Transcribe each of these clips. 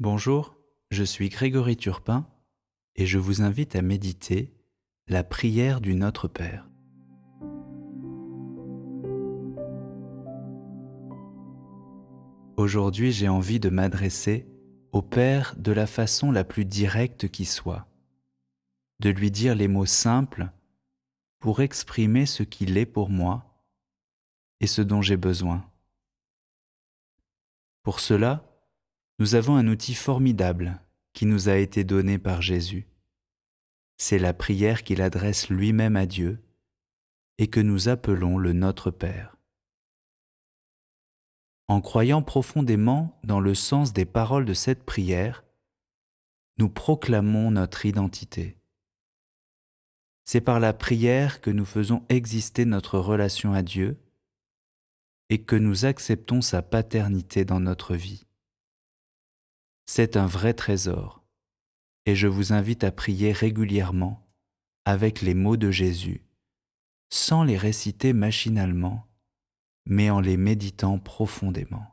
Bonjour, je suis Grégory Turpin et je vous invite à méditer la prière du Notre Père. Aujourd'hui j'ai envie de m'adresser au Père de la façon la plus directe qui soit, de lui dire les mots simples pour exprimer ce qu'il est pour moi et ce dont j'ai besoin. Pour cela, nous avons un outil formidable qui nous a été donné par Jésus. C'est la prière qu'il adresse lui-même à Dieu et que nous appelons le Notre Père. En croyant profondément dans le sens des paroles de cette prière, nous proclamons notre identité. C'est par la prière que nous faisons exister notre relation à Dieu et que nous acceptons sa paternité dans notre vie. C'est un vrai trésor, et je vous invite à prier régulièrement avec les mots de Jésus, sans les réciter machinalement, mais en les méditant profondément.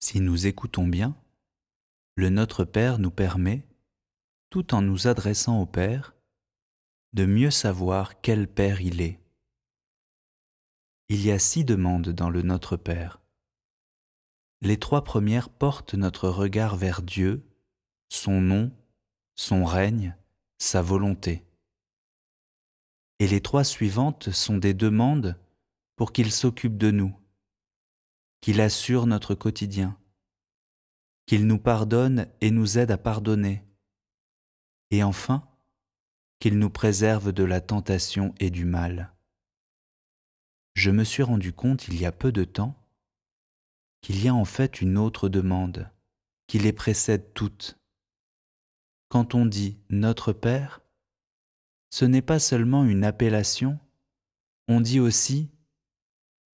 Si nous écoutons bien, le Notre Père nous permet, tout en nous adressant au Père, de mieux savoir quel Père il est. Il y a six demandes dans le Notre Père. Les trois premières portent notre regard vers Dieu, son nom, son règne, sa volonté. Et les trois suivantes sont des demandes pour qu'il s'occupe de nous, qu'il assure notre quotidien, qu'il nous pardonne et nous aide à pardonner, et enfin qu'il nous préserve de la tentation et du mal. Je me suis rendu compte il y a peu de temps qu'il y a en fait une autre demande qui les précède toutes. Quand on dit Notre Père, ce n'est pas seulement une appellation, on dit aussi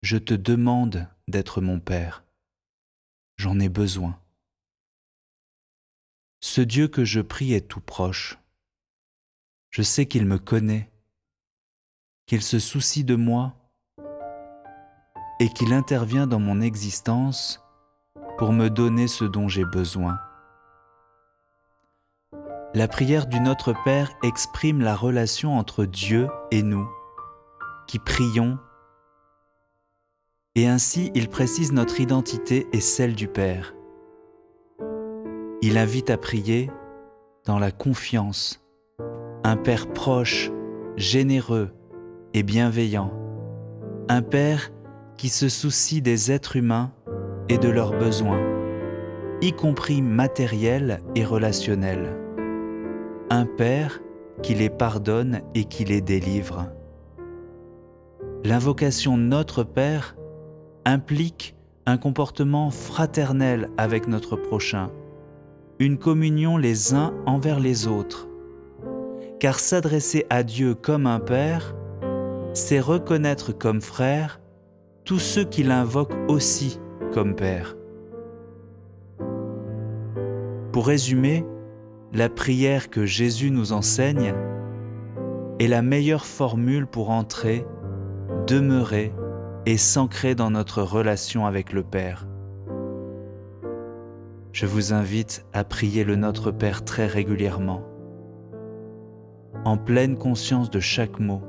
Je te demande d'être mon Père. J'en ai besoin. Ce Dieu que je prie est tout proche. Je sais qu'il me connaît, qu'il se soucie de moi et qu'il intervient dans mon existence pour me donner ce dont j'ai besoin. La prière du Notre Père exprime la relation entre Dieu et nous, qui prions, et ainsi il précise notre identité et celle du Père. Il invite à prier dans la confiance, un Père proche, généreux et bienveillant, un Père qui se soucie des êtres humains et de leurs besoins, y compris matériels et relationnels. Un Père qui les pardonne et qui les délivre. L'invocation Notre Père implique un comportement fraternel avec notre prochain, une communion les uns envers les autres. Car s'adresser à Dieu comme un Père, c'est reconnaître comme frère tous ceux qui l'invoquent aussi comme Père. Pour résumer, la prière que Jésus nous enseigne est la meilleure formule pour entrer, demeurer et s'ancrer dans notre relation avec le Père. Je vous invite à prier le Notre Père très régulièrement, en pleine conscience de chaque mot,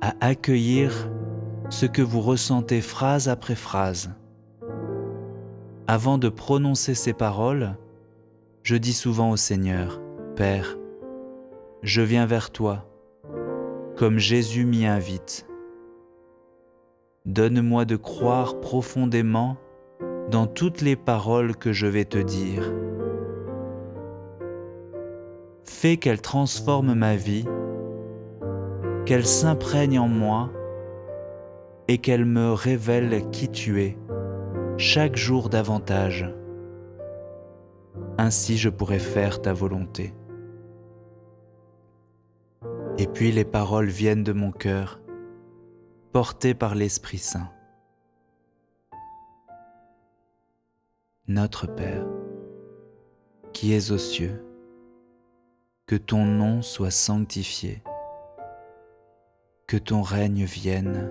à accueillir ce que vous ressentez phrase après phrase. Avant de prononcer ces paroles, je dis souvent au Seigneur, Père, je viens vers toi, comme Jésus m'y invite. Donne-moi de croire profondément dans toutes les paroles que je vais te dire. Fais qu'elles transforment ma vie, qu'elles s'imprègnent en moi et qu'elle me révèle qui tu es, chaque jour davantage. Ainsi je pourrai faire ta volonté. Et puis les paroles viennent de mon cœur, portées par l'Esprit Saint. Notre Père, qui es aux cieux, que ton nom soit sanctifié, que ton règne vienne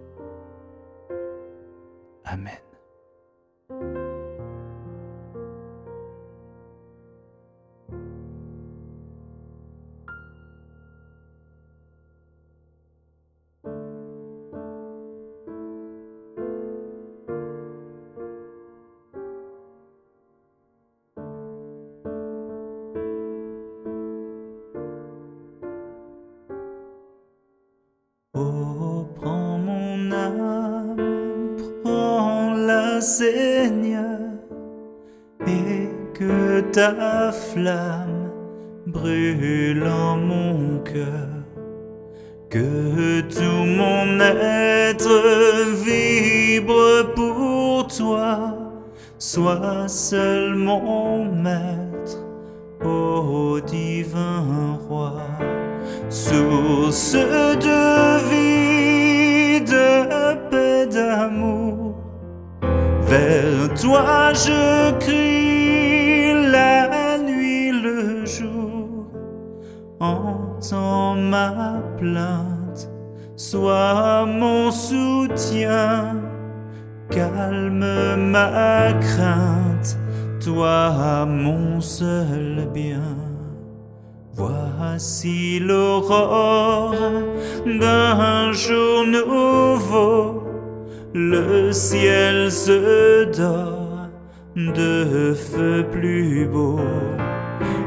아멘. Seigneur, et que ta flamme brûle en mon cœur. Que tout mon être vibre pour toi, sois seul mon maître, ô divin roi source de toi je crie la nuit, le jour. Entends ma plainte, sois mon soutien, calme ma crainte, toi mon seul bien. Voici l'aurore d'un jour nouveau, le ciel se dort de feu plus beau.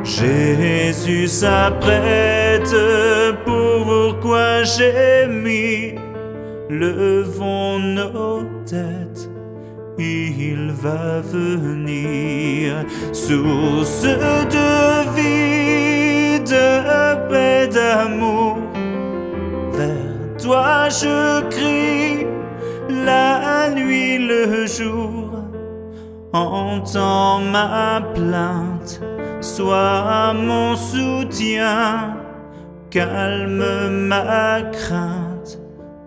Jésus s'apprête, pourquoi j'ai mis, levons nos têtes. Il va venir, source de vie de paix, d'amour. Vers toi je crie la nuit, le jour. Entends ma plainte, sois mon soutien, calme ma crainte,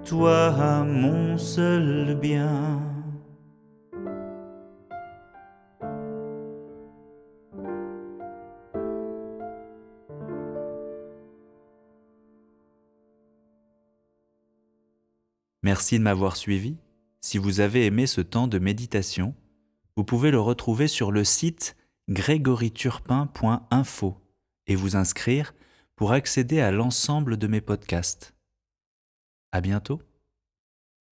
toi mon seul bien. Merci de m'avoir suivi. Si vous avez aimé ce temps de méditation, vous pouvez le retrouver sur le site grégoriturpin.info et vous inscrire pour accéder à l'ensemble de mes podcasts. À bientôt.